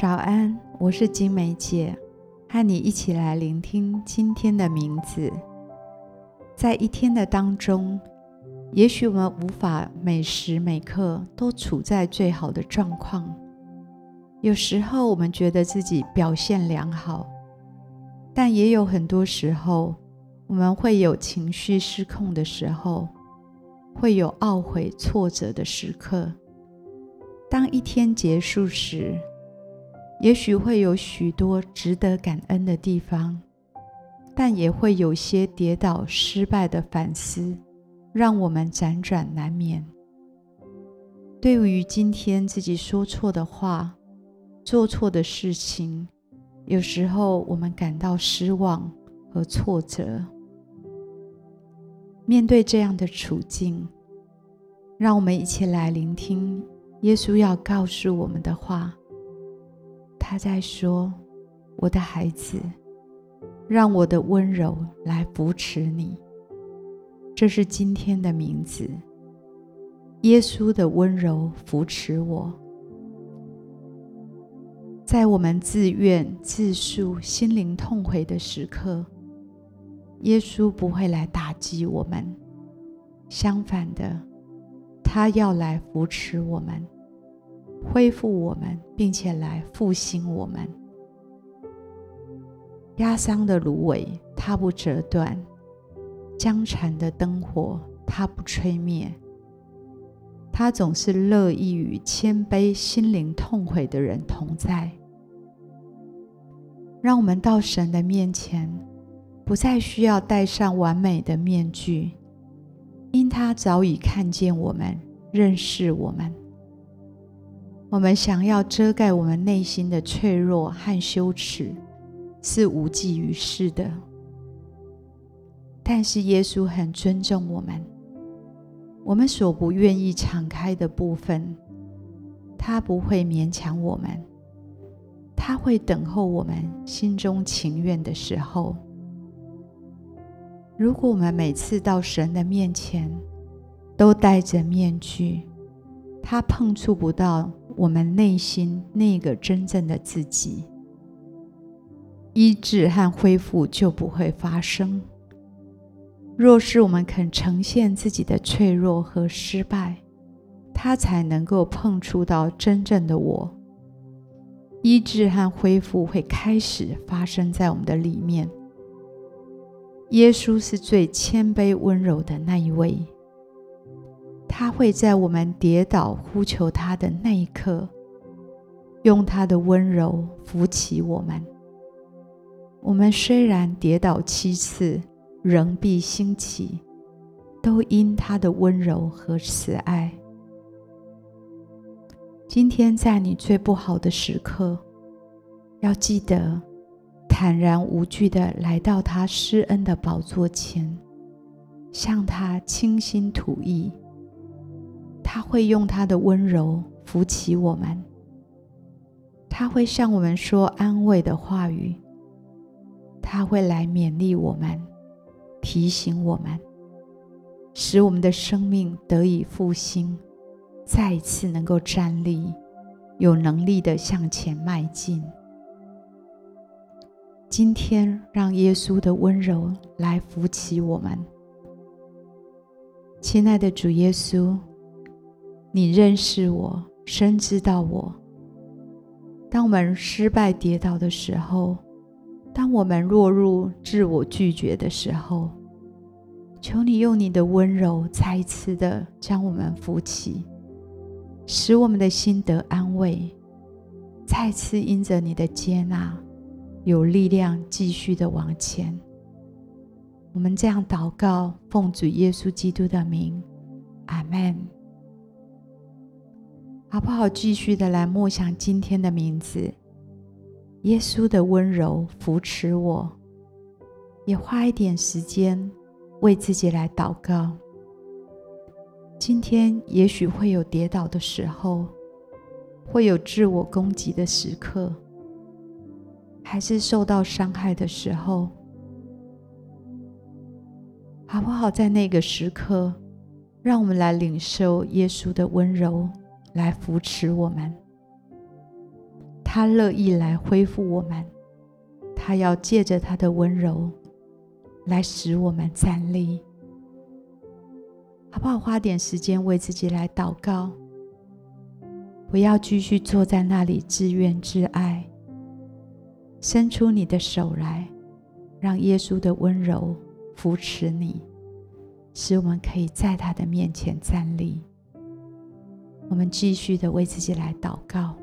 早安，我是金梅姐，和你一起来聆听今天的名字。在一天的当中，也许我们无法每时每刻都处在最好的状况。有时候我们觉得自己表现良好，但也有很多时候，我们会有情绪失控的时候，会有懊悔、挫折的时刻。当一天结束时，也许会有许多值得感恩的地方，但也会有些跌倒、失败的反思，让我们辗转难眠。对于今天自己说错的话、做错的事情，有时候我们感到失望和挫折。面对这样的处境，让我们一起来聆听耶稣要告诉我们的话。他在说：“我的孩子，让我的温柔来扶持你。”这是今天的名字。耶稣的温柔扶持我，在我们自怨自诉、心灵痛悔的时刻，耶稣不会来打击我们，相反的，他要来扶持我们。恢复我们，并且来复兴我们。压伤的芦苇，它不折断；将残的灯火，它不吹灭。它总是乐意与谦卑、心灵痛悔的人同在。让我们到神的面前，不再需要戴上完美的面具，因他早已看见我们，认识我们。我们想要遮盖我们内心的脆弱和羞耻，是无济于事的。但是耶稣很尊重我们，我们所不愿意敞开的部分，他不会勉强我们，他会等候我们心中情愿的时候。如果我们每次到神的面前都戴着面具，他碰触不到我们内心那个真正的自己，医治和恢复就不会发生。若是我们肯呈现自己的脆弱和失败，他才能够碰触到真正的我，医治和恢复会开始发生在我们的里面。耶稣是最谦卑温柔的那一位。他会在我们跌倒呼求他的那一刻，用他的温柔扶起我们。我们虽然跌倒七次，仍必兴起，都因他的温柔和慈爱。今天在你最不好的时刻，要记得坦然无惧地来到他施恩的宝座前，向他倾心吐意。他会用他的温柔扶起我们，他会向我们说安慰的话语，他会来勉励我们，提醒我们，使我们的生命得以复兴，再一次能够站立，有能力的向前迈进。今天，让耶稣的温柔来扶起我们，亲爱的主耶稣。你认识我，深知道我。当我们失败跌倒的时候，当我们落入自我拒绝的时候，求你用你的温柔再一次的将我们扶起，使我们的心得安慰，再次因着你的接纳，有力量继续的往前。我们这样祷告，奉主耶稣基督的名，阿门。好不好？继续的来默想今天的名字，耶稣的温柔扶持我，也花一点时间为自己来祷告。今天也许会有跌倒的时候，会有自我攻击的时刻，还是受到伤害的时候，好不好？在那个时刻，让我们来领受耶稣的温柔。来扶持我们，他乐意来恢复我们，他要借着他的温柔来使我们站立，好不好？花点时间为自己来祷告，不要继续坐在那里自怨自艾，伸出你的手来，让耶稣的温柔扶持你，使我们可以在他的面前站立。我们继续的为自己来祷告。